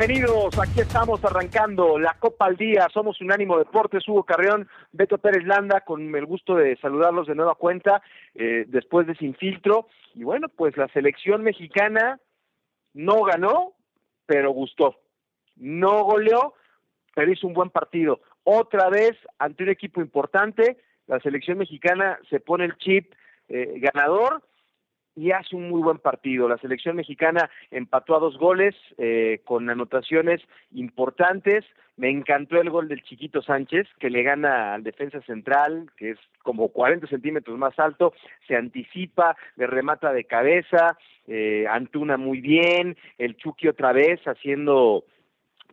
Bienvenidos, aquí estamos arrancando la Copa al Día, somos Unánimo Deportes, Hugo Carreón, Beto Pérez Landa, con el gusto de saludarlos de nueva cuenta, eh, después de Sin Filtro, y bueno, pues la selección mexicana no ganó, pero gustó, no goleó, pero hizo un buen partido, otra vez ante un equipo importante, la selección mexicana se pone el chip eh, ganador, y hace un muy buen partido. La selección mexicana empató a dos goles eh, con anotaciones importantes. Me encantó el gol del Chiquito Sánchez, que le gana al defensa central, que es como 40 centímetros más alto, se anticipa, le remata de cabeza, eh, Antuna muy bien, el Chucky otra vez haciendo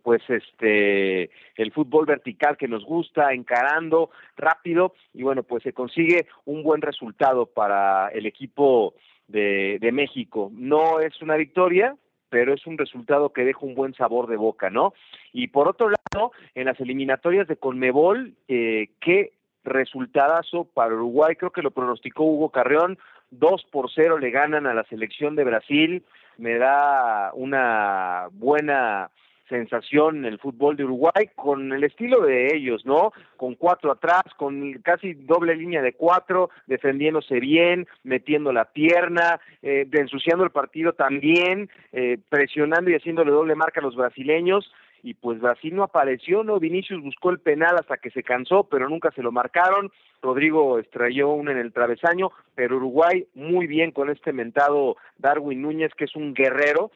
pues este el fútbol vertical que nos gusta, encarando rápido y bueno, pues se consigue un buen resultado para el equipo de, de México. No es una victoria, pero es un resultado que deja un buen sabor de boca, ¿no? Y por otro lado, en las eliminatorias de Conmebol, eh, qué resultadazo para Uruguay, creo que lo pronosticó Hugo Carreón, 2 por 0 le ganan a la selección de Brasil, me da una buena sensación en el fútbol de Uruguay con el estilo de ellos, ¿no? Con cuatro atrás, con casi doble línea de cuatro, defendiéndose bien, metiendo la pierna, eh, ensuciando el partido también, eh, presionando y haciéndole doble marca a los brasileños. Y pues Brasil no apareció, ¿no? Vinicius buscó el penal hasta que se cansó, pero nunca se lo marcaron. Rodrigo estrelló uno en el travesaño, pero Uruguay muy bien con este mentado Darwin Núñez, que es un guerrero,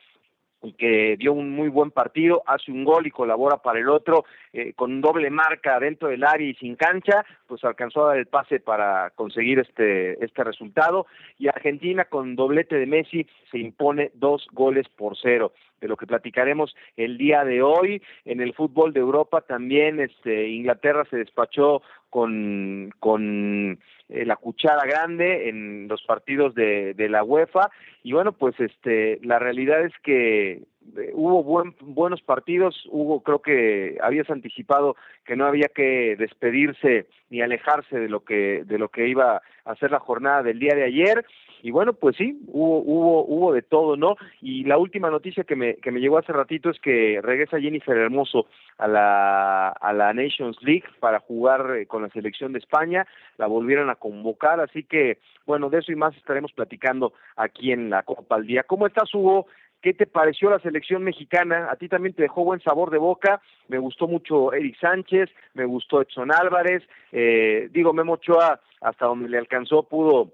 y que dio un muy buen partido, hace un gol y colabora para el otro, eh, con doble marca dentro del área y sin cancha, pues alcanzó a dar el pase para conseguir este, este resultado, y Argentina con doblete de Messi se impone dos goles por cero de lo que platicaremos el día de hoy. En el fútbol de Europa también este, Inglaterra se despachó con, con eh, la cuchara grande en los partidos de, de la UEFA. Y bueno pues este la realidad es que eh, hubo buen, buenos partidos, hubo creo que habías anticipado que no había que despedirse ni alejarse de lo que de lo que iba a ser la jornada del día de ayer y bueno pues sí hubo hubo hubo de todo no y la última noticia que me que me llegó hace ratito es que regresa Jennifer Hermoso a la a la Nations League para jugar eh, con la selección de España la volvieron a convocar así que bueno de eso y más estaremos platicando aquí en la Copa al Día cómo estás Hugo ¿Qué te pareció la selección mexicana? A ti también te dejó buen sabor de boca. Me gustó mucho Eric Sánchez, me gustó Edson Álvarez. Eh, digo, Memo Ochoa, hasta donde le alcanzó, pudo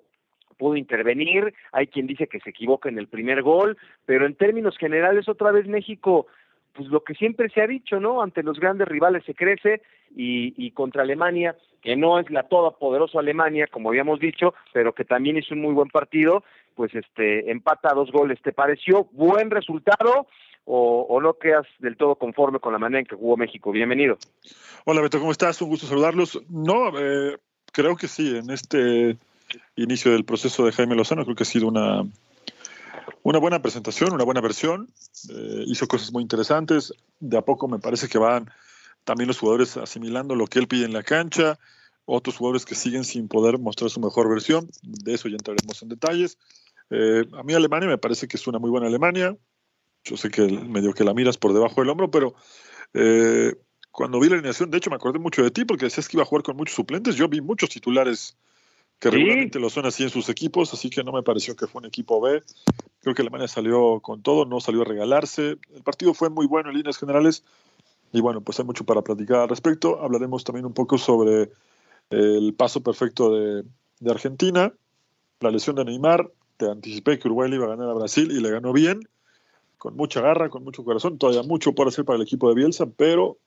pudo intervenir, hay quien dice que se equivoca en el primer gol, pero en términos generales otra vez México, pues lo que siempre se ha dicho, ¿no? Ante los grandes rivales se crece y, y contra Alemania, que no es la todopoderosa Alemania, como habíamos dicho, pero que también hizo un muy buen partido, pues este empata dos goles. ¿Te pareció buen resultado o, no quedas del todo conforme con la manera en que jugó México? Bienvenido. Hola Beto, ¿cómo estás? Un gusto saludarlos. No, eh, creo que sí, en este inicio del proceso de Jaime Lozano creo que ha sido una, una buena presentación, una buena versión. Eh, hizo cosas muy interesantes. De a poco me parece que van también los jugadores asimilando lo que él pide en la cancha otros jugadores que siguen sin poder mostrar su mejor versión. De eso ya entraremos en detalles. Eh, a mí Alemania me parece que es una muy buena Alemania. Yo sé que medio que la miras por debajo del hombro, pero eh, cuando vi la alineación, de hecho me acordé mucho de ti porque decías que iba a jugar con muchos suplentes. Yo vi muchos titulares que regularmente lo son así en sus equipos, así que no me pareció que fue un equipo B. Creo que Alemania salió con todo, no salió a regalarse. El partido fue muy bueno en líneas generales y bueno, pues hay mucho para platicar al respecto. Hablaremos también un poco sobre el paso perfecto de, de Argentina la lesión de Neymar, te anticipé que Uruguay le iba a ganar a Brasil y le ganó bien, con mucha garra, con mucho corazón, todavía mucho por hacer para el equipo de Bielsa, pero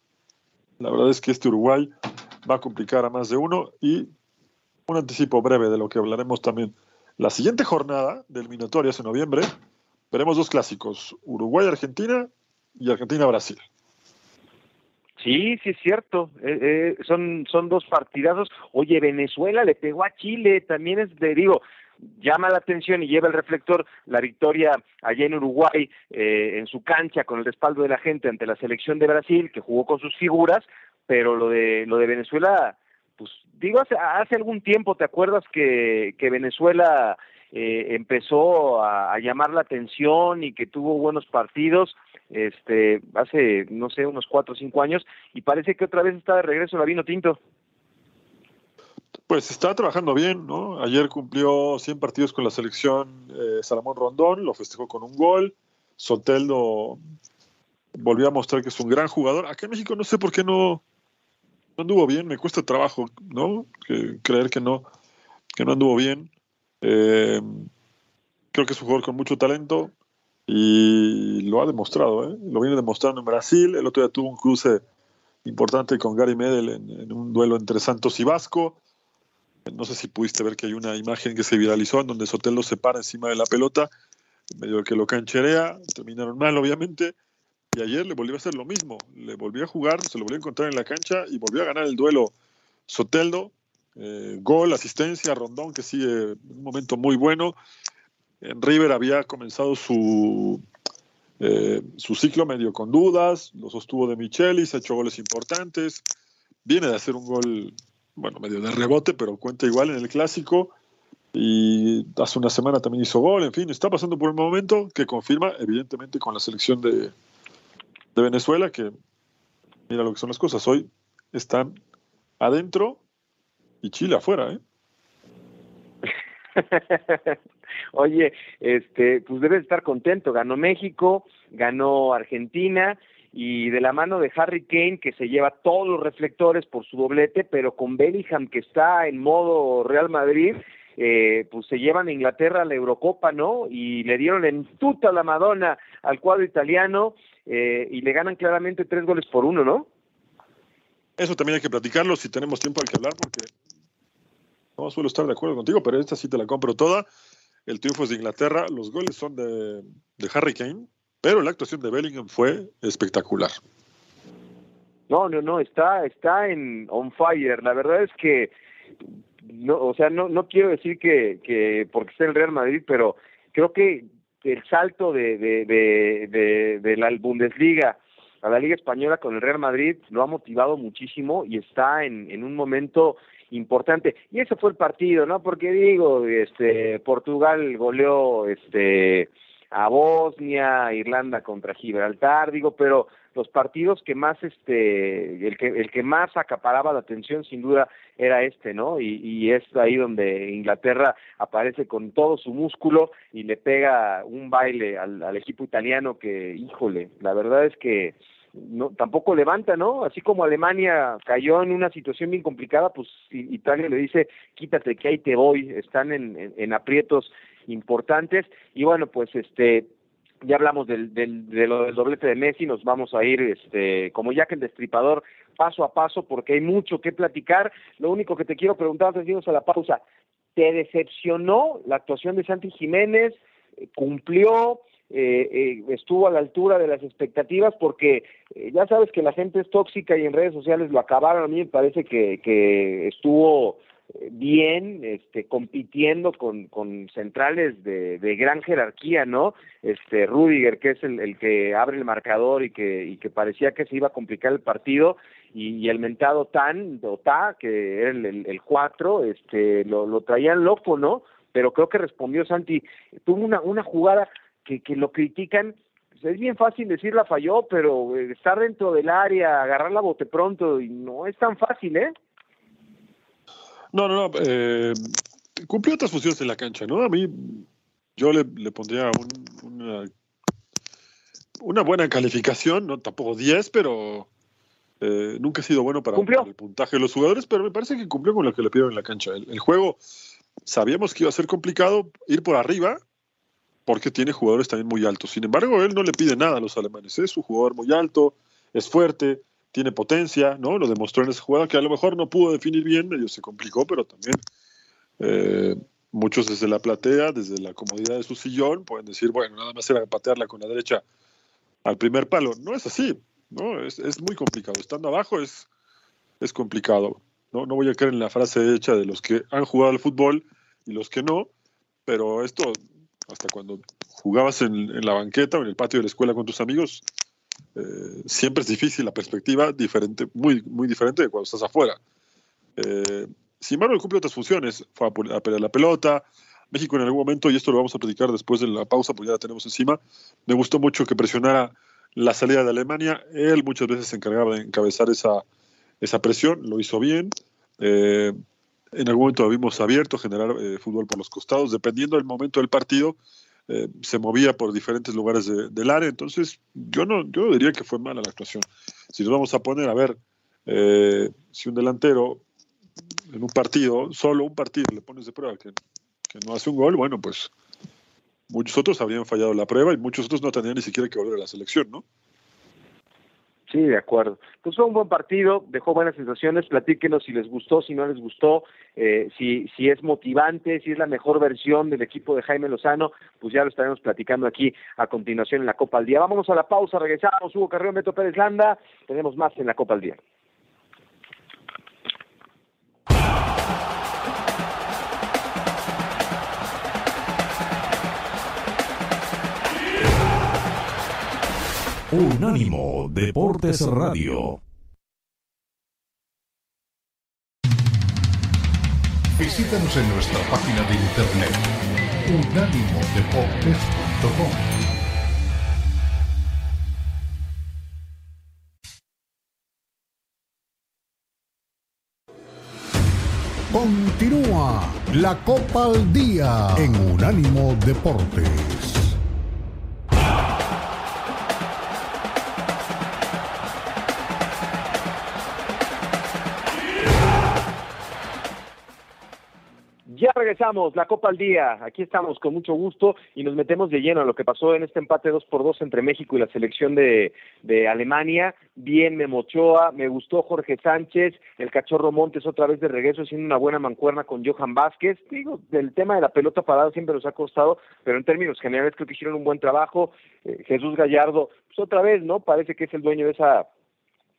la verdad es que este Uruguay va a complicar a más de uno y un anticipo breve de lo que hablaremos también. La siguiente jornada del eliminatorias en noviembre veremos dos clásicos, Uruguay-Argentina y Argentina-Brasil. Sí, sí es cierto. Eh, eh, son, son dos partidazos. Oye, Venezuela le pegó a Chile, también es de, digo, llama la atención y lleva el reflector la victoria allá en Uruguay, eh, en su cancha, con el respaldo de la gente ante la selección de Brasil, que jugó con sus figuras, pero lo de, lo de Venezuela, pues digo, hace, hace algún tiempo, ¿te acuerdas que, que Venezuela eh, empezó a, llamar la atención y que tuvo buenos partidos este hace no sé unos cuatro o cinco años y parece que otra vez está de regreso la vino tinto pues está trabajando bien no ayer cumplió 100 partidos con la selección eh, Salomón Rondón lo festejó con un gol. Soteldo volvió a mostrar que es un gran jugador. Acá en México no sé por qué no anduvo bien me cuesta trabajo no creer que no que no anduvo bien eh, creo que es un jugador con mucho talento y lo ha demostrado, ¿eh? lo viene demostrando en Brasil. El otro día tuvo un cruce importante con Gary Medel en, un duelo entre Santos y Vasco. No sé si pudiste ver que hay una imagen que se viralizó en donde Sotelo se para encima de la pelota, medio que lo cancherea, terminaron mal obviamente, y ayer le volvió a hacer lo mismo, le volvió a jugar, se lo volvió a encontrar en la cancha y volvió a ganar el duelo Soteldo, eh, gol, asistencia, Rondón que sigue un momento muy bueno. En River había comenzado su, eh, su ciclo medio con dudas, lo sostuvo de Michelis, ha hecho goles importantes, viene de hacer un gol, bueno, medio de rebote, pero cuenta igual en el clásico. Y hace una semana también hizo gol, en fin, está pasando por un momento que confirma, evidentemente, con la selección de, de Venezuela, que mira lo que son las cosas, hoy están adentro y Chile afuera, ¿eh? Oye, este, pues debes estar contento. Ganó México, ganó Argentina y de la mano de Harry Kane que se lleva todos los reflectores por su doblete, pero con Bellingham que está en modo Real Madrid, eh, pues se llevan a Inglaterra a la Eurocopa, ¿no? Y le dieron en tuta la Madonna al cuadro italiano eh, y le ganan claramente tres goles por uno, ¿no? Eso también hay que platicarlo si tenemos tiempo al que hablar, porque no suelo estar de acuerdo contigo, pero esta sí te la compro toda. El triunfo es de Inglaterra, los goles son de, Harry Kane, pero la actuación de Bellingham fue espectacular. No, no, no, está, está en on fire. La verdad es que, no, o sea, no, no quiero decir que, que porque está el Real Madrid, pero creo que el salto de, de, de, de la Bundesliga a la Liga Española con el Real Madrid lo ha motivado muchísimo y está en, en un momento importante. Y ese fue el partido, ¿no? Porque digo, este Portugal goleó este a Bosnia, Irlanda contra Gibraltar, digo, pero los partidos que más este el que el que más acaparaba la atención sin duda era este no y, es ahí donde Inglaterra aparece con todo su músculo y le pega un baile al, al equipo italiano que híjole la verdad es que no tampoco levanta, ¿no? Así como Alemania cayó en una situación bien complicada, pues Italia le dice, quítate que ahí te voy, están en, en, aprietos importantes. Y bueno, pues este ya hablamos del, del, de lo del doblete de Messi, nos vamos a ir este como ya que el destripador paso a paso porque hay mucho que platicar. Lo único que te quiero preguntar antes de irnos a la pausa, ¿te decepcionó la actuación de Santi Jiménez? ¿Cumplió? Eh, eh, estuvo a la altura de las expectativas porque eh, ya sabes que la gente es tóxica y en redes sociales lo acabaron. A mí me parece que, que estuvo bien este compitiendo con, con centrales de, de gran jerarquía no este Rudiger que es el, el que abre el marcador y que y que parecía que se iba a complicar el partido y, el mentado Tan o que era el, el, el cuatro este lo, lo traían loco no pero creo que respondió Santi. Tuvo una una jugada que, que lo critican, pues es bien fácil decir la falló, pero eh, estar dentro del área, agarrar la bote pronto, y no es tan fácil, ¿eh? No, no, no. Eh, cumplió otras funciones en la cancha, ¿no? A mí, yo le, le pondría un, una, una buena calificación, no tampoco 10, pero eh, nunca ha sido bueno para, para, el puntaje de los jugadores, pero me parece que cumplió con lo que le pidieron en la cancha. El, el juego sabíamos que iba a ser complicado ir por arriba porque tiene jugadores también muy altos. Sin embargo, él no le pide nada a los alemanes. Es un jugador muy alto, es fuerte, tiene potencia, ¿no? Lo demostró en esa jugada que a lo mejor no pudo definir bien, medio se complicó, pero también eh, muchos desde la platea, desde la comodidad de su sillón, pueden decir, bueno, nada más era patearla con la derecha al primer palo. No es así, ¿no? Es, es muy complicado. Estando abajo es, es complicado. ¿no? no voy a caer en la frase hecha de los que han jugado al fútbol y los que no, pero esto, hasta cuando jugabas en, la banqueta o en el patio de la escuela con tus amigos, eh, siempre es difícil la perspectiva, diferente, muy, muy diferente de cuando estás afuera. Eh, sin embargo, él cumple otras funciones, fue a, a pelear la pelota, México en algún momento, y esto lo vamos a platicar después de la pausa, porque ya la tenemos encima, me gustó mucho que presionara la salida de Alemania. Él muchas veces se encargaba de encabezar esa, esa presión, lo hizo bien. Eh, en algún momento lo vimos abierto, generar eh, fútbol por los costados, dependiendo del momento del partido, eh, se movía por diferentes lugares del área, entonces yo no, yo diría que fue mala la actuación. Si nos vamos a poner a ver si un delantero en un partido, solo un partido, le pones de prueba que, que no hace un gol, bueno, pues muchos otros habrían fallado la prueba y muchos otros no tendrían ni siquiera que volver a la selección, ¿no? Sí, de acuerdo. Pues fue un buen partido, dejó buenas sensaciones, platíquenos si les gustó, si no les gustó, eh, si, si es motivante, si es la mejor versión del equipo de Jaime Lozano, pues ya lo estaremos platicando aquí a continuación en la Copa al Día. Vámonos a la pausa, regresamos, Hugo Carrión, Beto Pérez Landa, tenemos más en la Copa al Día. Unánimo Deportes Radio. Visítanos en nuestra página de internet unánimodeportes.com. Continúa la Copa al Día en Unánimo Deportes. Regresamos, la Copa al Día. Aquí estamos con mucho gusto y nos metemos de lleno a lo que pasó en este empate 2 por 2 entre México y la selección de, de Alemania. Bien Memo Ochoa, me gustó Jorge Sánchez, el cachorro Montes otra vez de regreso haciendo una buena mancuerna con Johan Vázquez. Digo, del tema de la pelota parada siempre nos ha costado, pero en términos generales creo que hicieron un buen trabajo. Eh, Jesús Gallardo, pues otra vez, ¿no? Parece que es el dueño de esa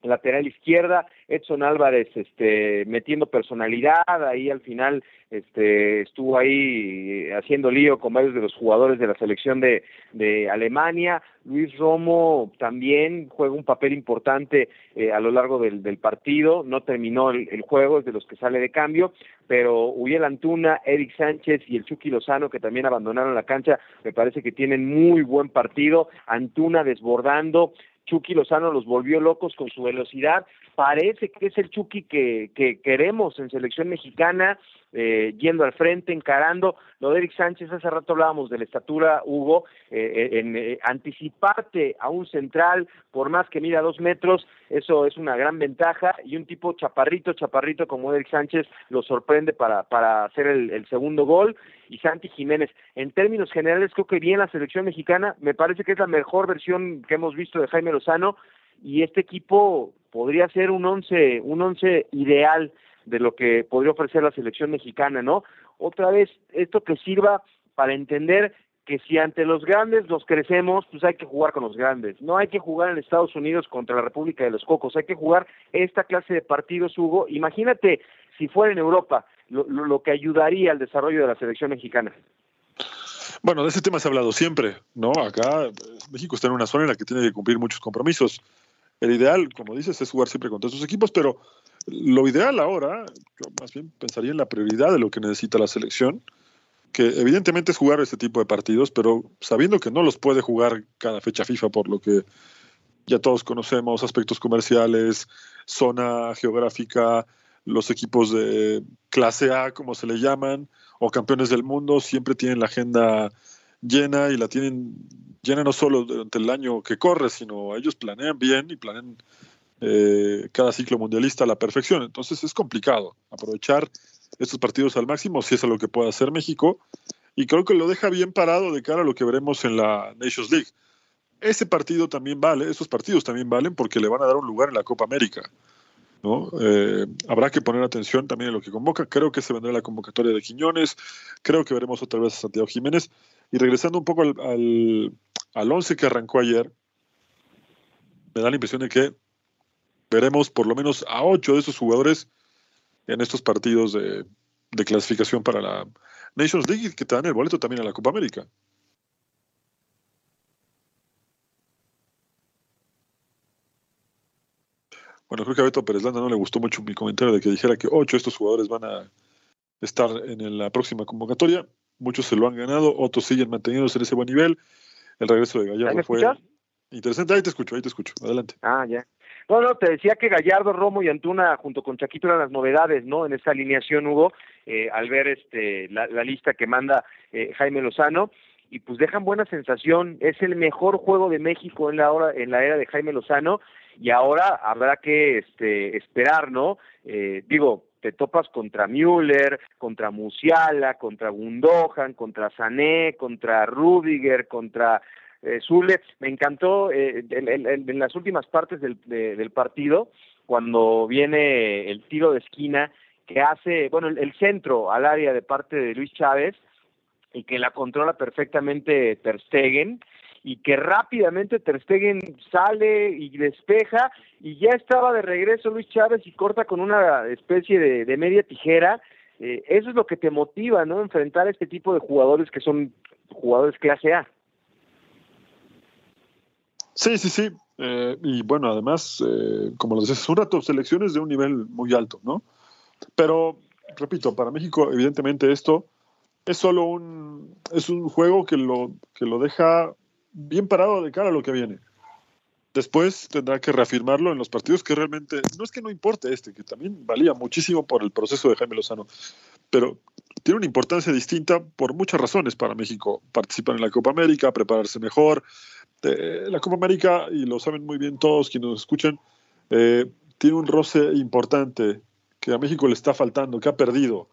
lateral izquierda, Edson Álvarez este metiendo personalidad, ahí al final este estuvo ahí haciendo lío con varios de los jugadores de la selección de, de Alemania, Luis Romo también juega un papel importante eh, a lo largo del, del partido, no terminó el, el, juego, es de los que sale de cambio, pero Uriel Antuna, Eric Sánchez y el Chucky Lozano que también abandonaron la cancha, me parece que tienen muy buen partido, Antuna desbordando, Chucky Lozano los volvió locos con su velocidad. Parece que es el Chucky que, que queremos en selección mexicana, eh, yendo al frente, encarando. Lo de Eric Sánchez, hace rato hablábamos de la estatura, Hugo, eh, en eh, anticiparte a un central, por más que mida dos metros, eso es una gran ventaja. Y un tipo chaparrito, chaparrito como Eric Sánchez, lo sorprende para, para hacer el, el segundo gol y Santi Jiménez. En términos generales, creo que bien la selección mexicana, me parece que es la mejor versión que hemos visto de Jaime Lozano y este equipo podría ser un once, un once ideal de lo que podría ofrecer la selección mexicana, ¿no? Otra vez, esto que sirva para entender que si ante los grandes los crecemos, pues hay que jugar con los grandes. No hay que jugar en Estados Unidos contra la República de los Cocos, hay que jugar esta clase de partidos, Hugo. Imagínate si fuera en Europa, lo, lo, que ayudaría al desarrollo de la selección mexicana. Bueno, de ese tema se ha hablado siempre, ¿no? Acá México está en una zona en la que tiene que cumplir muchos compromisos. El ideal, como dices, es jugar siempre contra esos equipos, pero lo ideal ahora, yo más bien pensaría en la prioridad de lo que necesita la selección, que evidentemente es jugar ese tipo de partidos, pero sabiendo que no los puede jugar cada fecha FIFA por lo que ya todos conocemos, aspectos comerciales, zona geográfica, los equipos de clase A, como se le llaman, o campeones del mundo, siempre tienen la agenda llena y la tienen llena no solo durante el año que corre, sino ellos planean bien y planean eh, cada ciclo mundialista a la perfección. Entonces es complicado aprovechar estos partidos al máximo, si es a lo que puede hacer México, y creo que lo deja bien parado de cara a lo que veremos en la Nations League. Ese partido también vale, esos partidos también valen porque le van a dar un lugar en la Copa América. ¿no? Eh, habrá que poner atención también en lo que convoca. Creo que se vendrá la convocatoria de Quiñones. Creo que veremos otra vez a Santiago Jiménez. Y regresando un poco al, al, al once que arrancó ayer, me da la impresión de que veremos por lo menos a ocho de esos jugadores en estos partidos de, clasificación para la Nations League que te dan el boleto también a la Copa América. Bueno, creo que a Beto Pérez Landa no le gustó mucho mi comentario de que dijera que ocho de estos jugadores van a estar en la próxima convocatoria. Muchos se lo han ganado, otros siguen manteniéndose en ese buen nivel. El regreso de Gallardo fue interesante. Ahí te escucho, ahí te escucho. Adelante. Ah, ya. No, no, te decía que Gallardo, Romo y Antuna junto con Chaquito eran las novedades, ¿no? En esta alineación, Hugo, eh, al ver este la, la, lista que manda eh, Jaime Lozano y pues dejan buena sensación. Es el mejor juego de México en la hora, en la era de Jaime Lozano y ahora habrá que este, esperar, ¿no? Eh, digo, te topas contra Müller, contra Musiala, contra Gundogan, contra Sané, contra Rudiger, contra eh, Zule. Me encantó eh, en, las últimas partes del, de, del partido, cuando viene el tiro de esquina que hace, bueno, el centro al área de parte de Luis Chávez y que la controla perfectamente Ter Stegen y que rápidamente Ter Stegen sale y despeja y ya estaba de regreso Luis Chávez y corta con una especie de, de media tijera. Eh, eso es lo que te motiva, ¿no? Enfrentar a este tipo de jugadores que son jugadores clase A. Sí, sí, sí. Eh, y bueno, además, eh, como lo decías hace un rato, selecciones de un nivel muy alto, ¿no? Pero, repito, para México, evidentemente esto es solo un, es un juego que lo, que lo deja bien parado de cara a lo que viene. Después tendrá que reafirmarlo en los partidos que realmente, no es que no importe este, que también valía muchísimo por el proceso de Jaime Lozano, pero tiene una importancia distinta por muchas razones para México. Participar en la Copa América, prepararse mejor. Eh, la Copa América, y lo saben muy bien todos quienes nos escuchan, eh, tiene un roce importante que a México le está faltando, que ha perdido.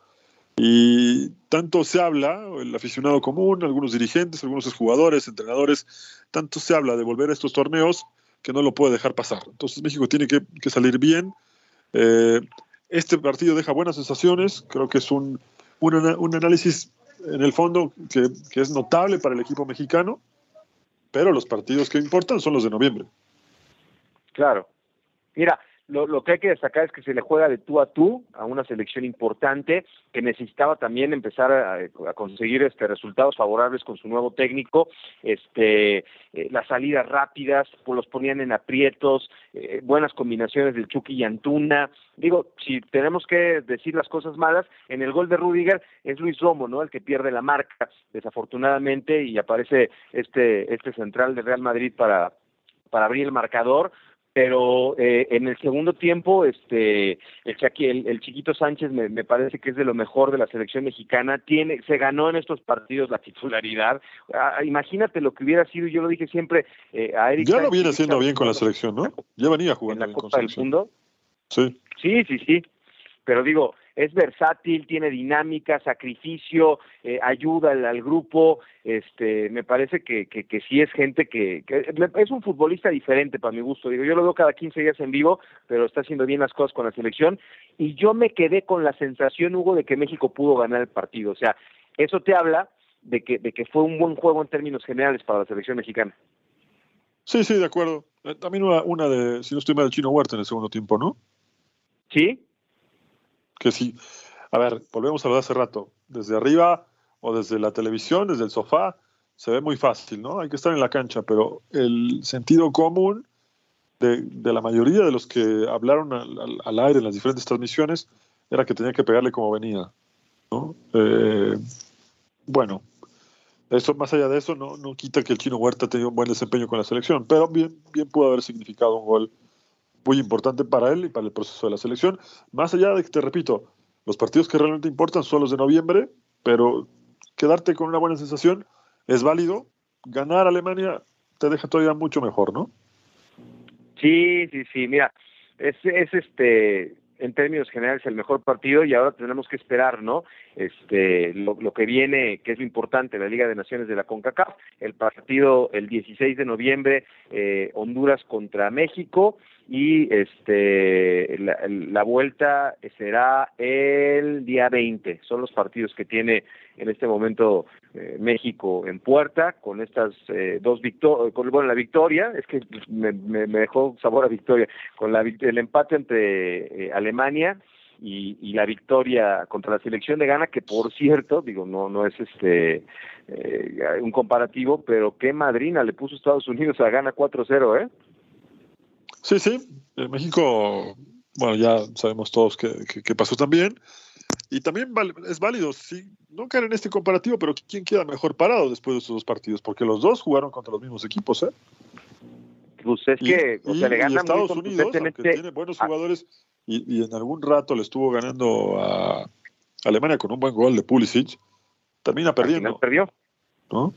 Y tanto se habla, el aficionado común, algunos dirigentes, algunos jugadores, entrenadores, tanto se habla de volver a estos torneos que no lo puede dejar pasar. Entonces México tiene que, que salir bien. Eh, este partido deja buenas sensaciones, creo que es un, un, un análisis en el fondo que, que, es notable para el equipo mexicano, pero los partidos que importan son los de noviembre. Claro. Mira, lo, lo, que hay que destacar es que se le juega de tú a tú a una selección importante que necesitaba también empezar a, conseguir este resultados favorables con su nuevo técnico. Este eh, las salidas rápidas pues los ponían en aprietos eh, buenas combinaciones del Chucky y Antuna. Digo si tenemos que decir las cosas malas en el gol de Rudiger es Luis Romo no el que pierde la marca desafortunadamente y aparece este este central de Real Madrid para para abrir el marcador pero eh, en el segundo tiempo este el, el, el chiquito Sánchez me, me, parece que es de lo mejor de la selección mexicana. Tiene se ganó en estos partidos la titularidad. Ah, imagínate lo que hubiera sido yo lo dije siempre eh, a Eric ya Sánchez, lo viene haciendo bien con la selección no ya venía jugando en la Copa del Mundo. Sí. Sí sí sí. Pero digo es versátil, tiene dinámica, sacrificio, eh, ayuda al, al, grupo, este, me parece que, que, que sí es gente que, que, es un futbolista diferente para mi gusto, digo, yo lo veo cada 15 días en vivo, pero está haciendo bien las cosas con la selección, y yo me quedé con la sensación, Hugo, de que México pudo ganar el partido, o sea, eso te habla de que, de que fue un buen juego en términos generales para la selección mexicana. Sí, sí, de acuerdo. Eh, también una, una de, si no estoy mal, el chino Huerta en el segundo tiempo, ¿no? Sí, que sí. A ver, volvemos a lo de hace rato. Desde arriba o desde la televisión, desde el sofá, se ve muy fácil, ¿no? Hay que estar en la cancha, pero el sentido común de, de la mayoría de los que hablaron al, al, al, aire en las diferentes transmisiones era que tenía que pegarle como venía, ¿no? Eh, bueno, eso, más allá de eso, no, no quita que el chino Huerta tenía un buen desempeño con la selección, pero bien, bien pudo haber significado un gol muy importante para él y para el proceso de la selección. Más allá de que, te repito, los partidos que realmente importan son los de noviembre, pero quedarte con una buena sensación es válido. Ganar Alemania te deja todavía mucho mejor, ¿no? Sí, sí, sí. Mira, es, es este en términos generales el mejor partido y ahora tenemos que esperar, ¿no? Este, lo, lo, que viene, que es lo importante, la Liga de Naciones de la CONCACAF, el partido el 16 de noviembre, eh, Honduras contra México y este la, la, vuelta será el día 20. Son los partidos que tiene en este momento eh, México en puerta con estas eh, dos victorias, bueno, la victoria, es que me, me, me, dejó sabor a victoria, con la, el empate entre eh, Alemania y, y, la victoria contra la selección de Ghana, que por cierto, digo, no no es este eh, un comparativo, pero qué madrina le puso Estados Unidos a Ghana 4-0, ¿eh? Sí, sí, en México, bueno, ya sabemos todos que, que, que pasó también. Y también es válido, sí, no caer en este comparativo, pero ¿quién queda mejor parado después de esos dos partidos? Porque los dos jugaron contra los mismos equipos, ¿eh? Pues es que y, o sea, le gana y Estados Unidos, aunque tiene buenos jugadores y, y, en algún rato le estuvo ganando a Alemania con un buen gol de Pulisic, termina perdiendo. perdió. ¿No?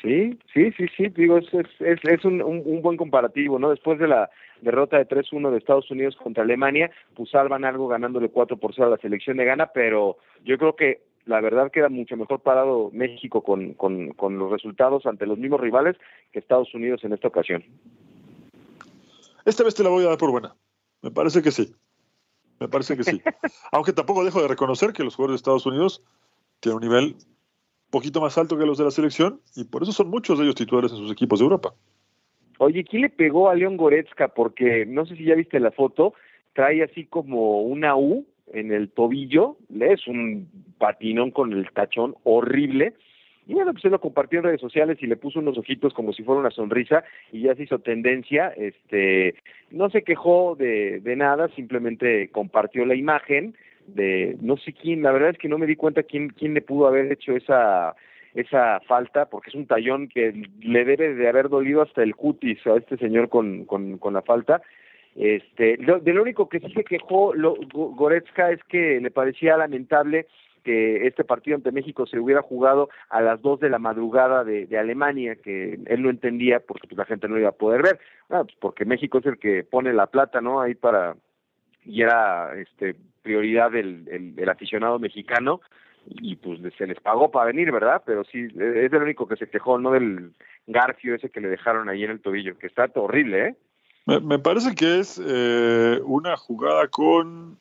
Sí, sí, sí, sí, digo, es, es, es un, un, un, buen comparativo, ¿no? Después de la derrota de 3-1 de Estados Unidos contra Alemania, pues salvan algo ganándole 4 por 0 a la selección de Ghana, pero yo creo que la verdad queda mucho mejor parado México con, con, con los resultados ante los mismos rivales que Estados Unidos en esta ocasión. Esta vez te la voy a dar por buena. Me parece que sí. Me parece que sí. Aunque tampoco dejo de reconocer que los jugadores de Estados Unidos tienen un nivel poquito más alto que los de la selección y por eso son muchos de ellos titulares en sus equipos de Europa. Oye, ¿quién le pegó a León Goretzka? Porque no sé si ya viste la foto, trae así como una U en el tobillo, es un patinón con el tachón horrible. Y bueno, pues él lo compartió en redes sociales y le puso unos ojitos como si fuera una sonrisa y ya se hizo tendencia. Este, no se quejó de, de nada, simplemente compartió la imagen de no sé quién, la verdad es que no me di cuenta quién, quién le pudo haber hecho esa, esa falta, porque es un tallón que le debe de haber dolido hasta el cutis a este señor con, con, con la falta. Este, lo, de lo único que sí se quejó lo, Goretzka es que le parecía lamentable que este partido ante México se hubiera jugado a las dos de la madrugada de, de Alemania, que él no entendía porque pues, la gente no iba a poder ver, ah, pues porque México es el que pone la plata, ¿no? Ahí para y era este prioridad del, el, el aficionado mexicano y pues se les pagó para venir, ¿verdad? Pero sí, es el único que se quejó, no del garfio ese que le dejaron ahí en el tobillo, que está horrible, ¿eh? Me, me parece que es eh, una jugada con...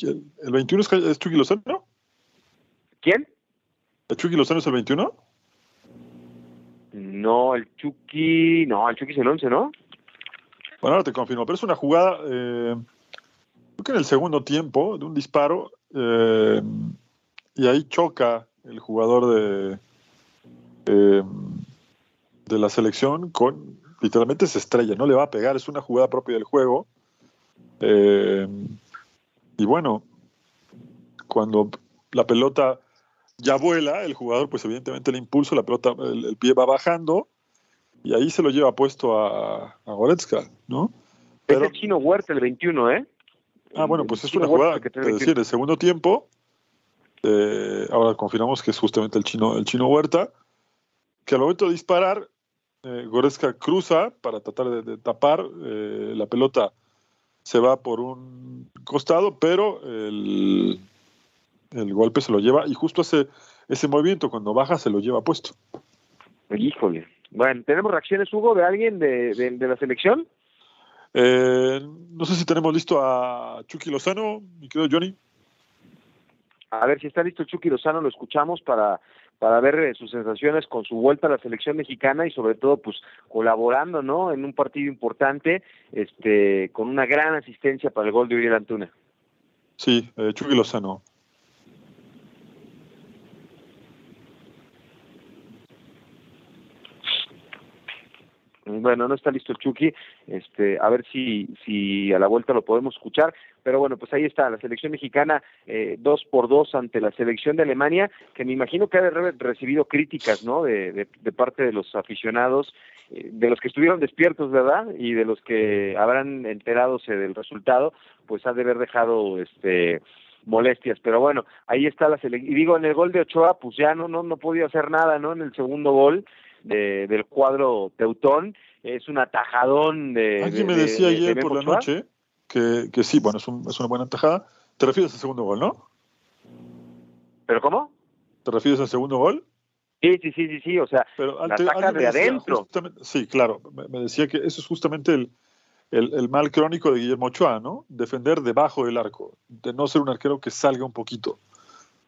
¿El 21 es, es Chucky Lozano? ¿Quién? ¿El Chucky Lozano es el 21? No, el Chucky... No, el Chucky es el 11, ¿no? Bueno, ahora te confirmo, pero es una jugada... Eh, creo que en el segundo tiempo de un disparo... Eh, y ahí choca el jugador de, eh, de la selección con, literalmente se estrella, no le va a pegar, es una jugada propia del juego. Eh, y bueno, cuando la pelota ya vuela, el jugador, pues evidentemente el impulso, la pelota, el, el pie va bajando y ahí se lo lleva puesto a, a Goretzka, ¿no? Pero, es el chino Huerta el 21, ¿eh? Ah, bueno, pues es una jugada, que te decir, el segundo tiempo, eh, ahora confirmamos que es justamente el chino, el chino Huerta, que al momento de disparar, eh, Goretzka cruza para tratar de, de tapar, eh, la pelota se va por un costado, pero el, el, golpe se lo lleva y justo ese, ese movimiento cuando baja se lo lleva puesto. Híjole. Bueno, ¿tenemos reacciones, Hugo, de alguien de, de, de la selección? Eh, no sé si tenemos listo a Chucky Lozano, mi querido Johnny a ver si está listo Chucky Lozano, lo escuchamos para, para ver eh, sus sensaciones con su vuelta a la selección mexicana y sobre todo pues colaborando, ¿no? En un partido importante, este, con una gran asistencia para el gol de Uriel Antuna. Sí, eh, Chucky Lozano. Bueno, no está listo el Chucky, este, a ver si, si a la vuelta lo podemos escuchar, pero bueno, pues ahí está, la selección mexicana eh, dos por dos ante la selección de Alemania, que me imagino que ha recibido críticas, ¿no? De, de, de parte de los aficionados, eh, de los que estuvieron despiertos, ¿verdad? Y de los que habrán enteradose del resultado, pues ha de haber dejado, este, molestias, pero bueno, ahí está la selección, y digo, en el gol de Ochoa, pues ya no, no, no podía hacer nada, ¿no? En el segundo gol, de, del cuadro Teutón, es un atajadón de... Alguien me decía de, ayer por la noche que, que sí, bueno, es, un, es una buena tajada. ¿Te refieres al segundo gol, no? ¿Pero cómo? ¿Te refieres al segundo gol? Sí, sí, sí, sí, sí, o sea, Pero la ante- ataca de adentro. sí, claro, me, me decía que eso es justamente el, el, el mal crónico de Guillermo Ochoa, ¿no? Defender debajo del arco, de no ser un arquero que salga un poquito.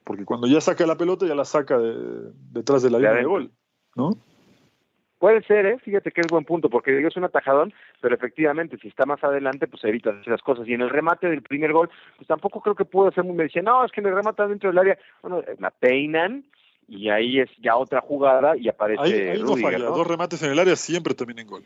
Porque cuando ya saca la pelota, ya la saca de- detrás de la línea de gol, ¿no? Puede ser, ¿eh? Fíjate que es buen punto, porque digo, es un atajadón, pero efectivamente, si está más adelante, pues evita esas cosas. Y en el remate del primer gol, pues tampoco creo que pudo ser muy... Me decían, no, es que me rematan dentro del área. Bueno, eh, la peinan, y ahí es ya otra jugada, y aparece Ahí, ahí no Rüdiger, falla, ¿no? dos remates en el área siempre terminan en gol.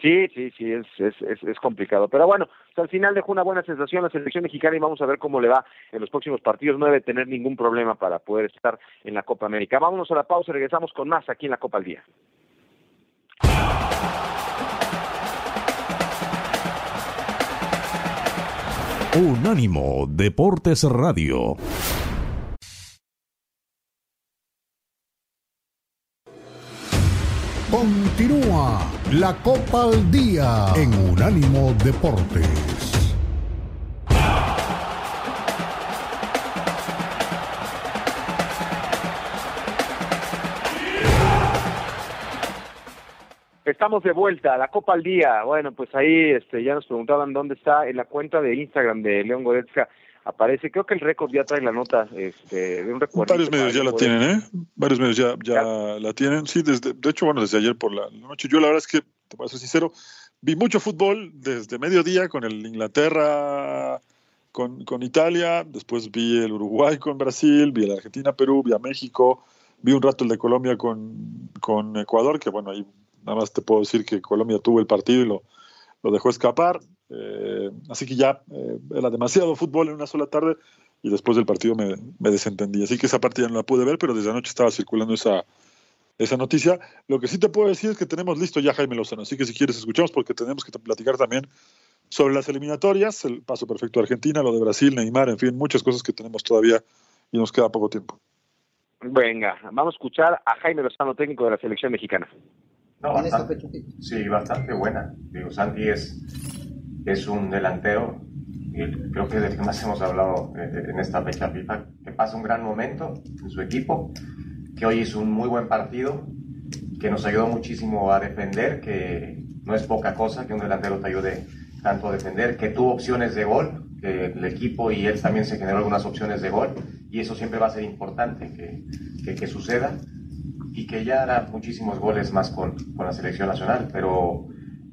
Sí, sí, sí, es, es, es, es complicado. Pero bueno, al final dejó una buena sensación la selección mexicana y vamos a ver cómo le va en los próximos partidos. No debe tener ningún problema para poder estar en la Copa América. Vámonos a la pausa y regresamos con más aquí en la Copa al Día. Unánimo Deportes Radio. Continúa la Copa al Día en Unánimo Deportes. Estamos de vuelta, la Copa al Día. Bueno, pues ahí este, ya nos preguntaban dónde está en la cuenta de Instagram de León Goretzka. Aparece, creo que el récord ya trae la nota este, de un recuerdo. Varios medios ya la tienen, ¿eh? Varios medios ya, ya la tienen. Sí, desde, de hecho, bueno, desde ayer por la noche. Yo la verdad es que, te voy a ser sincero, vi mucho fútbol desde mediodía con el Inglaterra, con, con Italia, después vi el Uruguay con Brasil, vi el Argentina, Perú, vi a México, vi un rato el de Colombia con, con Ecuador, que bueno, ahí nada más te puedo decir que Colombia tuvo el partido y lo, lo dejó escapar. Eh, así que ya eh, era demasiado fútbol en una sola tarde y después del partido me, me, desentendí. Así que esa parte ya no la pude ver, pero desde anoche estaba circulando esa, esa noticia. Lo que sí te puedo decir es que tenemos listo ya Jaime Lozano, así que si quieres escuchamos porque tenemos que platicar también sobre las eliminatorias, el paso perfecto a Argentina, lo de Brasil, Neymar, en fin, muchas cosas que tenemos todavía y nos queda poco tiempo. Venga, vamos a escuchar a Jaime Lozano, técnico de la selección mexicana. No, bastante, sí, bastante buena. Digo, Santi es, es un delantero, y creo que es del que más hemos hablado eh, en esta fecha FIFA, que pasa un gran momento en su equipo, que hoy hizo un muy buen partido, que nos ayudó muchísimo a defender, que no es poca cosa que un delantero te ayude tanto a defender, que tuvo opciones de gol, que el equipo y él también se generó algunas opciones de gol, y eso siempre va a ser importante que, que, que suceda y que ya hará muchísimos goles más con, con, la selección nacional, pero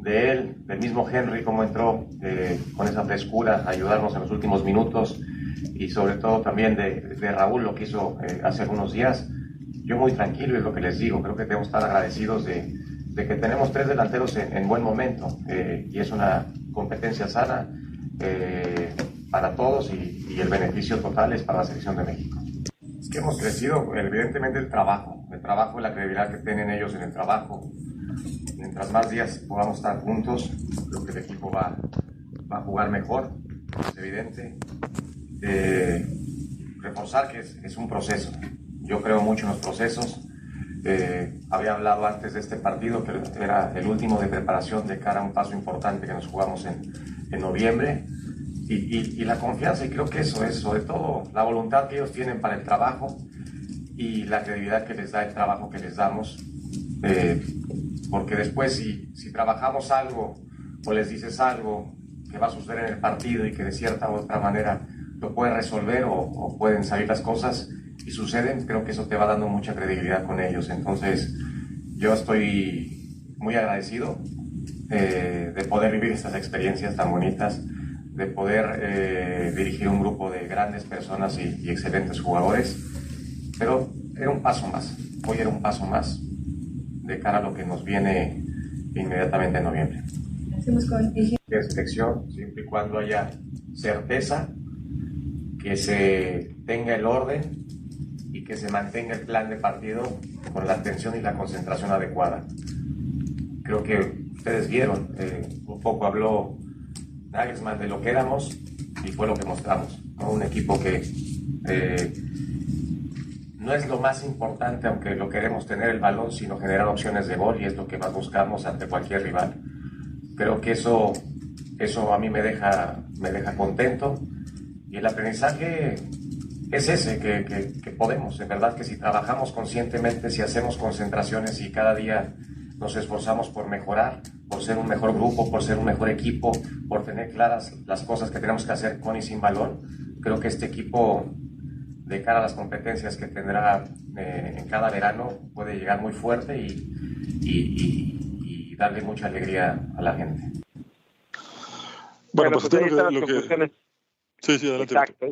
de él, del mismo Henry, cómo entró eh, con esa frescura a ayudarnos en los últimos minutos y sobre todo también de, de Raúl, lo que hizo eh, hace algunos días, yo muy tranquilo es lo que les digo, creo que debemos estar agradecidos de, de que tenemos tres delanteros en, en buen momento eh, y es una competencia sana para todos y, y el beneficio total es para la selección de México. Es que hemos crecido, evidentemente, el trabajo, el trabajo y la credibilidad que tienen ellos en el trabajo. Mientras más días podamos estar juntos, creo que el equipo va, a jugar mejor, es evidente. Eh, reforzar que es, un proceso. Yo creo mucho en los procesos. Eh, había hablado antes de este partido que era el último de preparación de cara a un paso importante que nos jugamos en, en noviembre. Y, la confianza, y creo que eso es sobre todo la voluntad que ellos tienen para el trabajo y la credibilidad que les da el trabajo que les damos. Eh, porque después si, si trabajamos algo o les dices algo que va a suceder en el partido y que de cierta u otra manera lo pueden resolver o, o pueden salir las cosas y suceden, creo que eso te va dando mucha credibilidad con ellos. Entonces yo estoy muy agradecido eh, de poder vivir estas experiencias tan bonitas de poder eh, dirigir un grupo de grandes personas y, y, excelentes jugadores, pero era un paso más, hoy era un paso más de cara a lo que nos viene inmediatamente en noviembre. De selección, siempre y cuando haya certeza, que se tenga el orden y que se mantenga el plan de partido con la atención y la concentración adecuada. Creo que ustedes vieron, eh, un poco habló Nagelsmann de lo que éramos y fue lo que mostramos. ¿no? Un equipo que eh, no es lo más importante, aunque lo queremos tener el balón, sino generar opciones de gol y es lo que más buscamos ante cualquier rival. Creo que eso Eso a mí me deja, me deja contento. Y el aprendizaje es ese, que, que, podemos. En verdad que si trabajamos conscientemente, si hacemos concentraciones y cada día nos esforzamos por mejorar, por ser un mejor grupo, por ser un mejor equipo, por tener claras las cosas que tenemos que hacer con y sin balón, creo que este equipo, de cara a las competencias que tendrá eh, en cada verano, puede llegar muy fuerte y, y, darle mucha alegría a la gente. Bueno, pues, pues ahí están las conclusiones. Sí, sí, adelante. Exacto.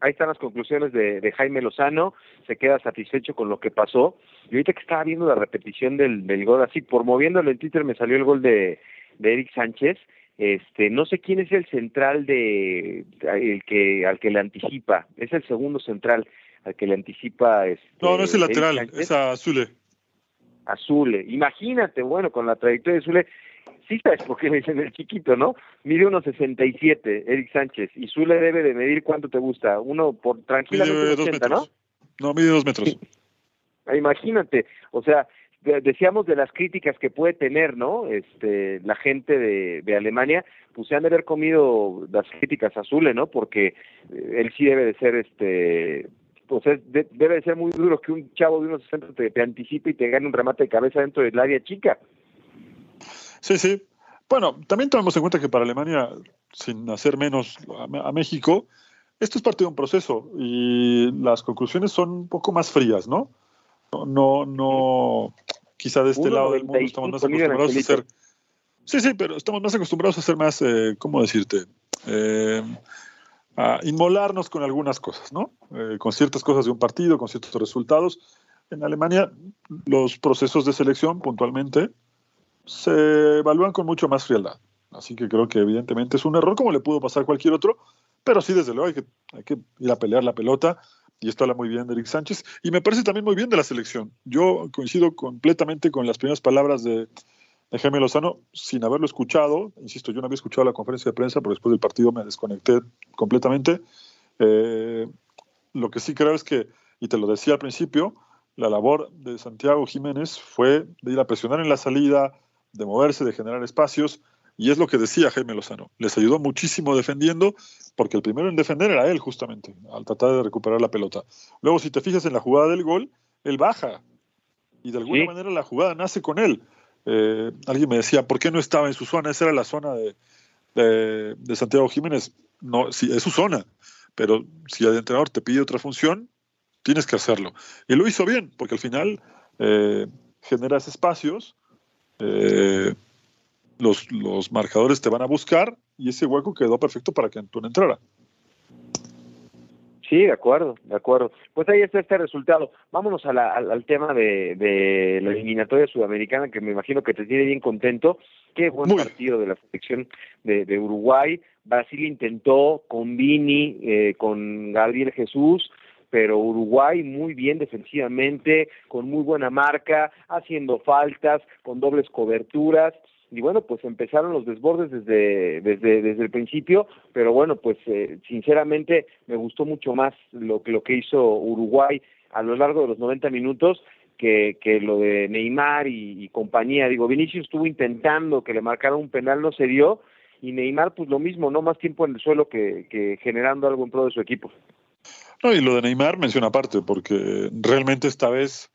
Ahí están las conclusiones de, Jaime Lozano. Se queda satisfecho con lo que pasó. Y ahorita que estaba viendo la repetición del, del gol, así por moviéndolo en Twitter me salió el gol de, de Eric Sánchez. Este, no sé quién es el central de el que al que le anticipa. Es el segundo central al que le anticipa. Este, no, no es el lateral, es a Azule. Azule. Imagínate, bueno, con la trayectoria de Azule, sí sabes por qué le dicen el chiquito, ¿no? Mide unos 67, Eric Sánchez, y Zule debe de medir cuánto te gusta, uno por tranquilamente mide 80, ¿no? No, mide dos metros. Imagínate, o sea, decíamos de las críticas que puede tener, ¿no? Este, la gente de, de Alemania, pues se han de haber comido las críticas a Zule, ¿no? Porque eh, él sí debe de ser, este, pues debe de ser muy duro que un chavo de unos 60 te, te anticipe y te gane un remate de cabeza dentro del área chica. Sí, sí. Bueno, también tomemos en cuenta que para Alemania, sin hacer menos a, México, esto es parte de un proceso y las conclusiones son un poco más frías, ¿no? No, no, quizá de este lado del mundo estamos más acostumbrados a hacer. Sí, sí, pero estamos más acostumbrados a hacer más, eh, ¿cómo decirte? Eh, a inmolarnos con algunas cosas, ¿no? Eh, con ciertas cosas de un partido, con ciertos resultados. En Alemania, los procesos de selección puntualmente se evalúan con mucho más frialdad. Así que creo que evidentemente es un error como le pudo pasar a cualquier otro, pero sí, desde luego hay que, hay que ir a pelear la pelota y esto habla muy bien de Eric Sánchez y me parece también muy bien de la selección. Yo coincido completamente con las primeras palabras de, de Jaime Lozano sin haberlo escuchado. Insisto, yo no había escuchado la conferencia de prensa, pero después del partido me desconecté completamente. Eh, lo que sí creo es que, y te lo decía al principio, la labor de Santiago Jiménez fue de ir a presionar en la salida, de moverse, de generar espacios, y es lo que decía Jaime Lozano. Les ayudó muchísimo defendiendo, porque el primero en defender era él, justamente, al tratar de recuperar la pelota. Luego, si te fijas en la jugada del gol, él baja, y de alguna manera la jugada nace con él. Eh, alguien me decía, ¿por qué no estaba en su zona? Esa era la zona de, de, Santiago Jiménez. No, sí, es su zona, pero si el entrenador te pide otra función, tienes que hacerlo. Y lo hizo bien, porque al final eh, generas espacios eh, los, los, marcadores te van a buscar y ese hueco quedó perfecto para que Antuna entrara. Sí, de acuerdo, de acuerdo. Pues ahí está este resultado. Vámonos al, tema de, la eliminatoria sudamericana, que me imagino que te tiene bien contento. Qué buen partido de la selección de, Uruguay. Brasil intentó con Vini, eh, con Gabriel Jesús, pero Uruguay muy bien defensivamente, con muy buena marca, haciendo faltas, con dobles coberturas. Y bueno, pues empezaron los desbordes desde, desde, desde el principio, pero bueno, pues eh, sinceramente me gustó mucho más lo, lo que hizo Uruguay a lo largo de los 90 minutos que, que lo de Neymar y, compañía. Digo, Vinicius estuvo intentando que le marcara un penal, no se dio, y Neymar pues lo mismo, no más tiempo en el suelo que, que generando algo en pro de su equipo. No, y lo de Neymar menciona aparte, porque realmente esta vez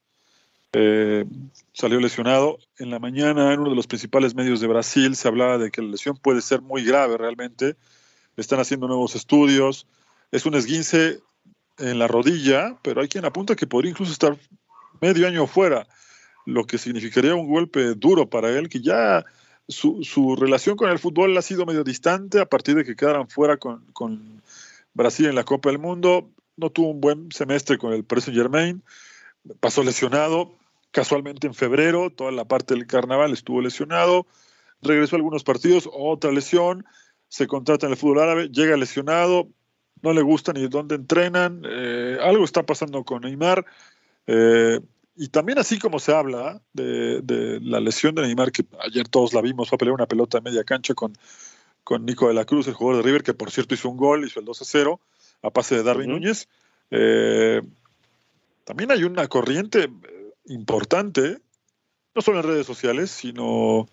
eh, salió lesionado. En la mañana, en uno de los principales medios de Brasil, se hablaba de que la lesión puede ser muy grave realmente. Están haciendo nuevos estudios. Es un esguince en la rodilla, pero hay quien apunta que podría incluso estar medio año fuera, lo que significaría un golpe duro para él, que ya su, su relación con el fútbol ha sido medio distante a partir de que quedaran fuera con, con Brasil en la Copa del Mundo no tuvo un buen semestre con el Paris Germain, pasó lesionado, casualmente en febrero, toda la parte del carnaval estuvo lesionado, regresó a algunos partidos, otra lesión, se contrata en el fútbol árabe, llega lesionado, no le gusta ni dónde entrenan, eh, algo está pasando con Neymar. Eh, y también así como se habla de, la lesión de Neymar, que ayer todos la vimos, fue a pelear una pelota en media cancha con, con Nico de la Cruz, el jugador de River, que por cierto hizo un gol, hizo el 2 a 0 a pase de Darwin Núñez. Eh, también hay una corriente eh, importante, no solo en redes sociales, sino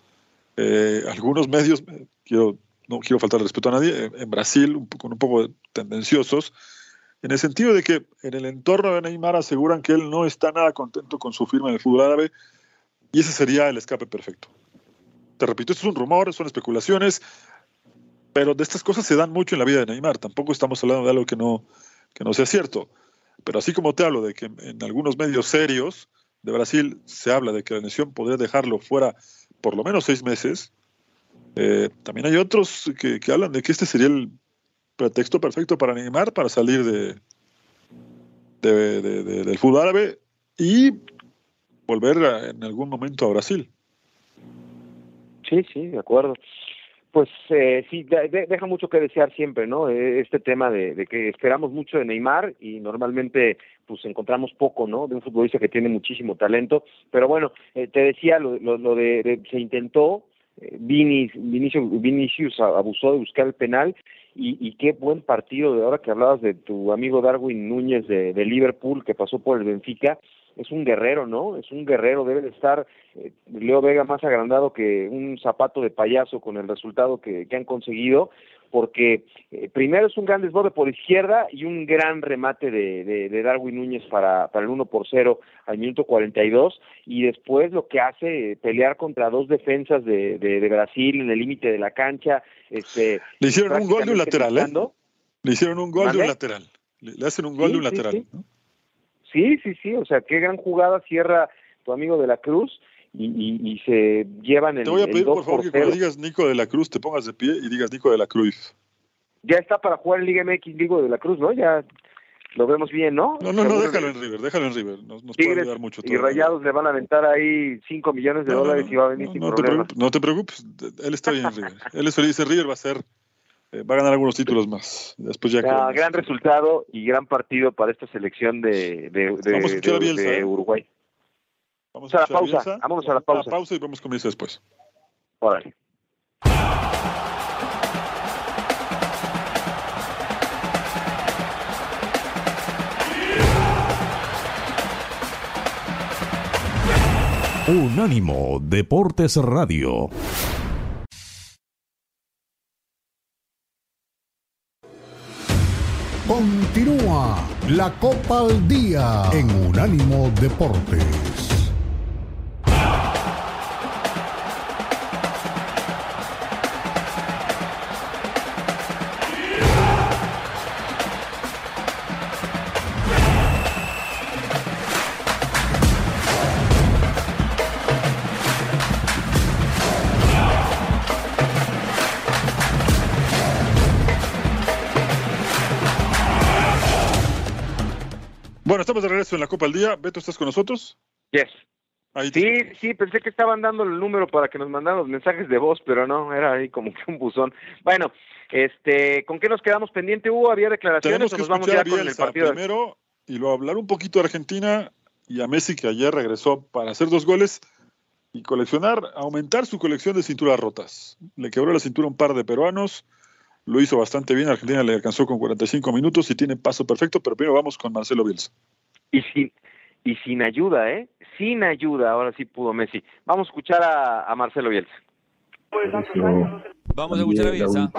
eh, algunos medios, quiero no quiero faltar respeto a nadie, en Brasil, con un poco tendenciosos, en el sentido de que en el entorno de Neymar aseguran que él no está nada contento con su firma en el fútbol árabe y ese sería el escape perfecto. Te repito, esto es un rumor, son especulaciones, pero de estas cosas se dan mucho en la vida de Neymar. Tampoco estamos hablando de algo que no, que no sea cierto. Pero así como te hablo de que en algunos medios serios de Brasil se habla de que la lesión podría dejarlo fuera por lo menos seis meses, eh, también hay otros que, que hablan de que este sería el pretexto perfecto para Neymar para salir de, del fútbol árabe y volver en algún momento a Brasil. Sí, sí, de acuerdo. Pues eh, sí, deja mucho que desear siempre, ¿no? E, este tema de, que esperamos mucho de Neymar y normalmente pues encontramos poco, ¿no? De un futbolista que tiene muchísimo talento. Pero bueno, eh, te decía lo, lo, de, se intentó, eh, Vinicius, Vinicius abusó de buscar el penal y, qué buen partido de ahora que hablabas de tu amigo Darwin Núñez de, Liverpool que pasó por el Benfica es un guerrero, ¿no? Es un guerrero, debe de estar eh, Leo Vega más agrandado que un zapato de payaso con el resultado que, que han conseguido, porque eh, primero es un gran desborde por izquierda y un gran remate de, de, Darwin Núñez para, para el 1 por 0 al minuto 42 y después lo que hace eh, pelear contra dos defensas de, de, Brasil en el límite de la cancha. Este, Le hicieron un gol de un lateral, ¿eh? Le hicieron un gol de un lateral. Le, hacen un gol de un lateral. Sí. Sí, sí, o sea, qué gran jugada cierra tu amigo de la Cruz y, se llevan el. Te voy a pedir, por favor, que cuando digas Nico de la Cruz te pongas de pie y digas Nico de la Cruz. Ya está para jugar en Liga MX, Nico de la Cruz, ¿no? Ya lo vemos bien, ¿no? No, no, no, déjalo en River, déjalo en River. Nos, puede ayudar mucho. Y Rayados le van a aventar ahí 5 millones de dólares y va a venir sin no problemas. Te no te preocupes, él está bien en River. él es feliz, River va a ser. Eh, va a ganar algunos títulos más. Después ya gran resultado y gran partido para esta selección de, de, de, de. Uruguay. Vamos a, la pausa. Vamos a la pausa. pausa y vamos con eso después. Órale. Unánimo Deportes Radio. Continúa la Copa al Día en Unánimo Deportes. Estamos de regreso en la Copa al Día. Beto, ¿estás con nosotros? Yes. sí, sí, pensé que estaban dando el número para que nos mandaran los mensajes de voz, pero no, era ahí como que un buzón. Bueno, este, ¿con qué nos quedamos pendiente? ¿Hubo? ¿Había declaraciones? Tenemos que nos vamos ya con el partido primero y luego hablar un poquito de Argentina y a Messi que ayer regresó para hacer dos goles y coleccionar, aumentar su colección de cinturas rotas. Le quebró la cintura un par de peruanos lo hizo bastante bien. Argentina le alcanzó con 45 minutos y tiene paso perfecto, pero primero vamos con Marcelo Bielsa. Y sin, y sin ayuda, ¿eh? Sin ayuda, ahora sí pudo Messi. Vamos a escuchar a, Marcelo Bielsa. Vamos a escuchar a Bielsa.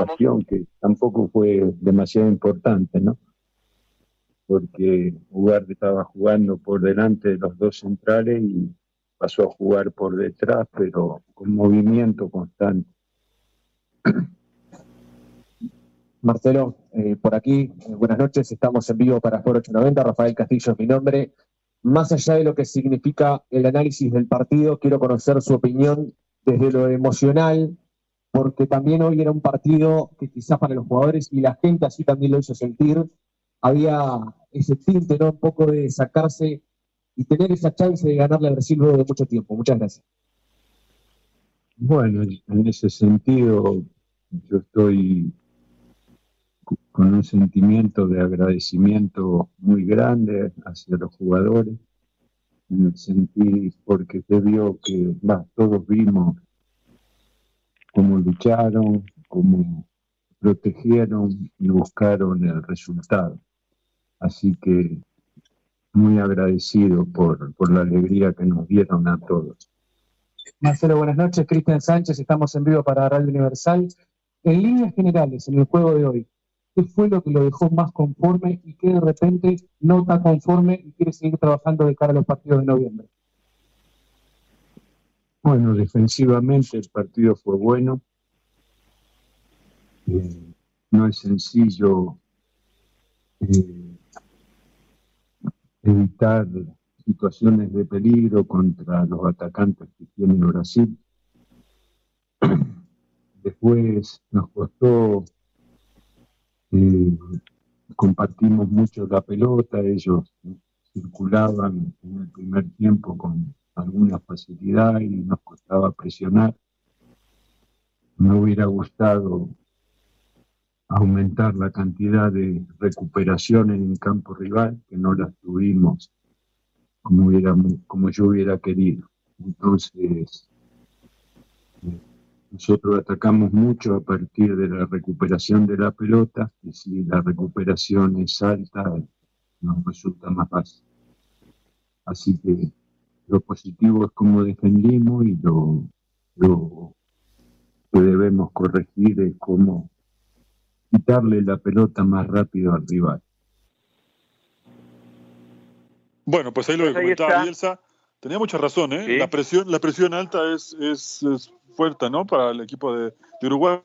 que tampoco fue demasiado importante, ¿no? Porque Ugarte estaba jugando por delante de los dos centrales y pasó a jugar por detrás, pero con movimiento constante. Marcelo, eh, por aquí, eh, buenas noches, estamos en vivo para Foro 890, Rafael Castillo es mi nombre. Más allá de lo que significa el análisis del partido, quiero conocer su opinión desde lo emocional, porque también hoy era un partido que quizás para los jugadores y la gente así también lo hizo sentir, había ese tinte, ¿no? Un poco de sacarse y tener esa chance de ganarle al Brasil luego de mucho tiempo. Muchas gracias. Bueno, en ese sentido, yo estoy con un sentimiento de agradecimiento muy grande hacia los jugadores, en el sentido porque se vio que todos vimos cómo lucharon, cómo protegieron y buscaron el resultado. Así que muy agradecido por, por la alegría que nos dieron a todos. Marcelo, buenas noches. Cristian Sánchez, estamos en vivo para Radio Universal. En líneas generales, en el juego de hoy, ¿qué fue lo que lo dejó más conforme y qué de repente no está conforme y quiere seguir trabajando de cara a los partidos de noviembre? Bueno, defensivamente el partido fue bueno. Eh, no es sencillo eh, evitar situaciones de peligro contra los atacantes que tiene Brasil. Después nos costó, eh, compartimos mucho la pelota, ellos circulaban en el primer tiempo con alguna facilidad y nos costaba presionar. Me hubiera gustado aumentar la cantidad de recuperación en campo rival, que no las tuvimos como, hubiera, como yo hubiera querido. Entonces, nosotros atacamos mucho a partir de la recuperación de la pelota y si la recuperación es alta, nos resulta más fácil. Así que lo positivo es cómo defendimos y lo, lo que debemos corregir es cómo quitarle la pelota más rápido al rival. Bueno, pues ahí lo que pues comentaba Bielsa, tenía mucha razón, ¿eh? La presión, la presión alta es, es, fuerte, ¿no? Para el equipo de, de, Uruguay.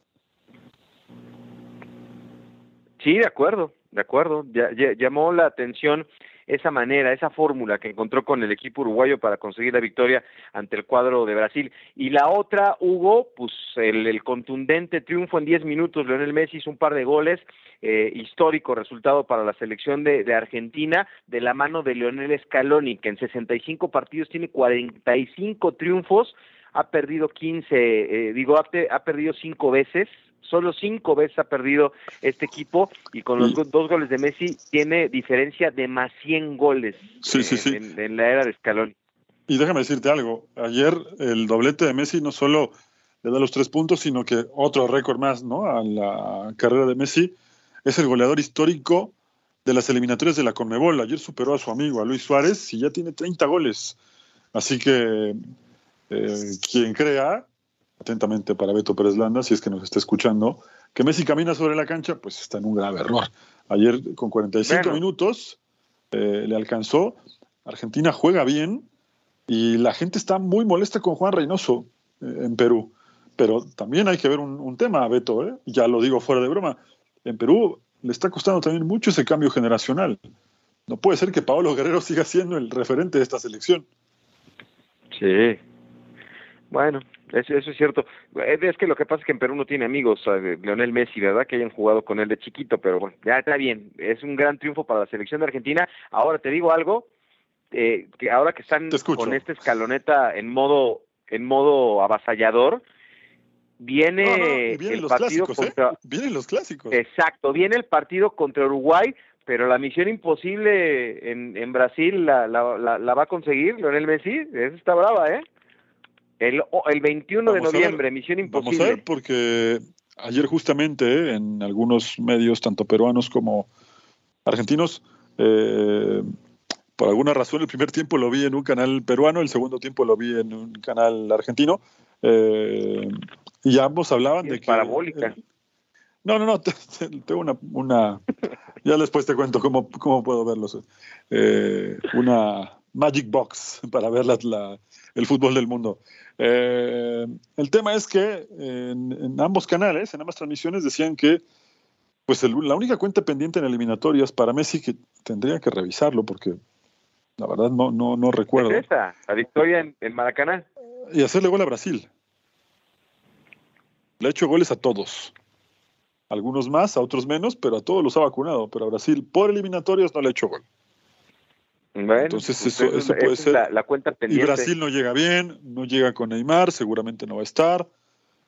Sí, de acuerdo, de acuerdo. Ya, llamó la atención esa manera, esa fórmula que encontró con el equipo uruguayo para conseguir la victoria ante el cuadro de Brasil. Y la otra, Hugo, pues el, contundente triunfo en 10 minutos, Leonel Messi hizo un par de goles, eh, histórico resultado para la selección de, Argentina, de la mano de Leonel Scaloni, que en 65 partidos tiene 45 triunfos, ha perdido 15, eh, digo, ha, ha perdido 5 veces, Solo cinco veces ha perdido este equipo y con los dos goles de Messi tiene diferencia de más 100 goles en, la era de Escalón. Y déjame decirte algo, ayer el doblete de Messi no solo le da los tres puntos, sino que otro récord más ¿no? a la carrera de Messi es el goleador histórico de las eliminatorias de la Conmebol. Ayer superó a su amigo, a Luis Suárez, y ya tiene 30 goles. Así que eh, quien crea atentamente para Beto Pérez Landa, si es que nos está escuchando, que Messi camina sobre la cancha, pues está en un grave error. Ayer con 45 minutos eh, le alcanzó, Argentina juega bien y la gente está muy molesta con Juan Reynoso eh, en Perú. Pero también hay que ver un, tema, Beto, ¿eh? ya lo digo fuera de broma, en Perú le está costando también mucho ese cambio generacional. No puede ser que Paolo Guerrero siga siendo el referente de esta selección. Sí. Bueno, eso, es cierto. Eh, es que lo que pasa es que en Perú no tiene amigos, Leonel Messi, ¿verdad? Que hayan jugado con él de chiquito, pero bueno, ya está bien. Es un gran triunfo para la selección de Argentina. Ahora te digo algo, eh, que ahora que están con esta escaloneta en modo, en modo avasallador, viene el partido ¿eh? contra... Vienen los clásicos. Exacto, viene el partido contra Uruguay, pero la misión imposible en, en Brasil la, la, la, va a conseguir Leonel Messi. Esa está brava, ¿eh? El, el 21 de noviembre, Misión Imposible. Vamos a ver, porque ayer justamente en algunos medios, tanto peruanos como argentinos, eh, por alguna razón el primer tiempo lo vi en un canal peruano, el segundo tiempo lo vi en un canal argentino, eh, y ambos hablaban de que... Parabólica. no, no, no, tengo una, una... ya después te cuento cómo, cómo puedo verlos. Eh, una Magic Box para ver la, el fútbol del mundo. Eh, el tema es que en, ambos canales, en ambas transmisiones, decían que pues la única cuenta pendiente en eliminatorias para Messi que tendría que revisarlo porque la verdad no, no, no recuerdo. ¿Es esa? ¿La victoria en, en Maracaná? Y hacerle gol a Brasil. Le ha hecho goles a todos. Algunos más, a otros menos, pero a todos los ha vacunado. Pero a Brasil, por eliminatorias, no le ha hecho gol. Entonces pues eso, eso puede ser. La, cuenta pendiente. Y Brasil no llega bien, no llega con Neymar, seguramente no va a estar.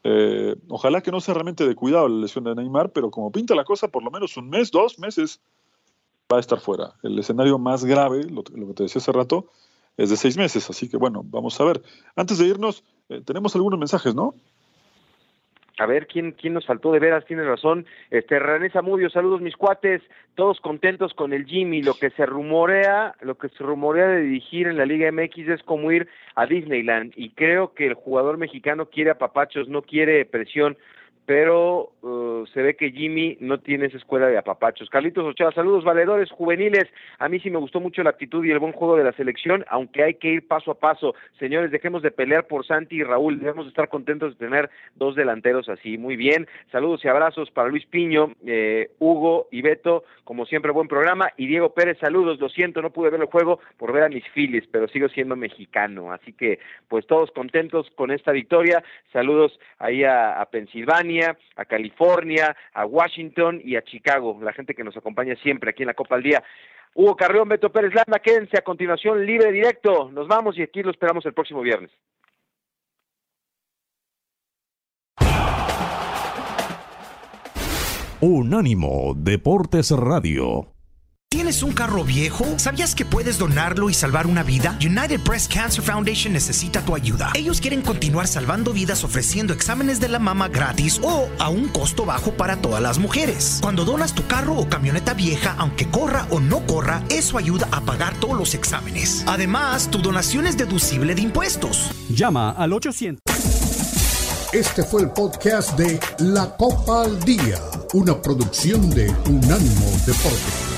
Eh, ojalá que no sea realmente de cuidado la lesión de Neymar, pero como pinta la cosa, por lo menos un mes, dos meses va a estar fuera. El escenario más grave, lo, que te decía hace rato, es de seis meses. Así que bueno, vamos a ver. Antes de irnos, eh, tenemos algunos mensajes, ¿no? A ver quién, quién nos faltó de veras, tiene razón. Este René Zamudio, saludos mis cuates, todos contentos con el Jimmy. Lo que se rumorea, lo que se rumorea de dirigir en la Liga MX es como ir a Disneyland. Y creo que el jugador mexicano quiere a papachos, no quiere presión. Pero uh, se ve que Jimmy no tiene esa escuela de apapachos. Carlitos Ochoa, saludos valedores juveniles. A mí sí me gustó mucho la actitud y el buen juego de la selección, aunque hay que ir paso a paso. Señores, dejemos de pelear por Santi y Raúl. Debemos estar contentos de tener dos delanteros así. Muy bien. Saludos y abrazos para Luis Piño, eh, Hugo y Beto. Como siempre, buen programa. Y Diego Pérez, saludos. Lo siento, no pude ver el juego por ver a mis Phillies, pero sigo siendo mexicano. Así que, pues todos contentos con esta victoria. Saludos ahí a, a A California, a Washington y a Chicago, la gente que nos acompaña siempre aquí en la Copa al Día. Hugo Carrión, Beto Pérez Landa, quédense a continuación libre directo. Nos vamos y aquí lo esperamos el próximo viernes. Unánimo Deportes Radio. ¿Tienes un carro viejo? ¿Sabías que puedes donarlo y salvar una vida? United Breast Cancer Foundation necesita tu ayuda. Ellos quieren continuar salvando vidas ofreciendo exámenes de la mama gratis o a un costo bajo para todas las mujeres. Cuando donas tu carro o camioneta vieja, aunque corra o no corra, eso ayuda a pagar todos los exámenes. Además, tu donación es deducible de impuestos. Llama al 800. Este fue el podcast de La Copa al Día, una producción de Unánimo Deportes.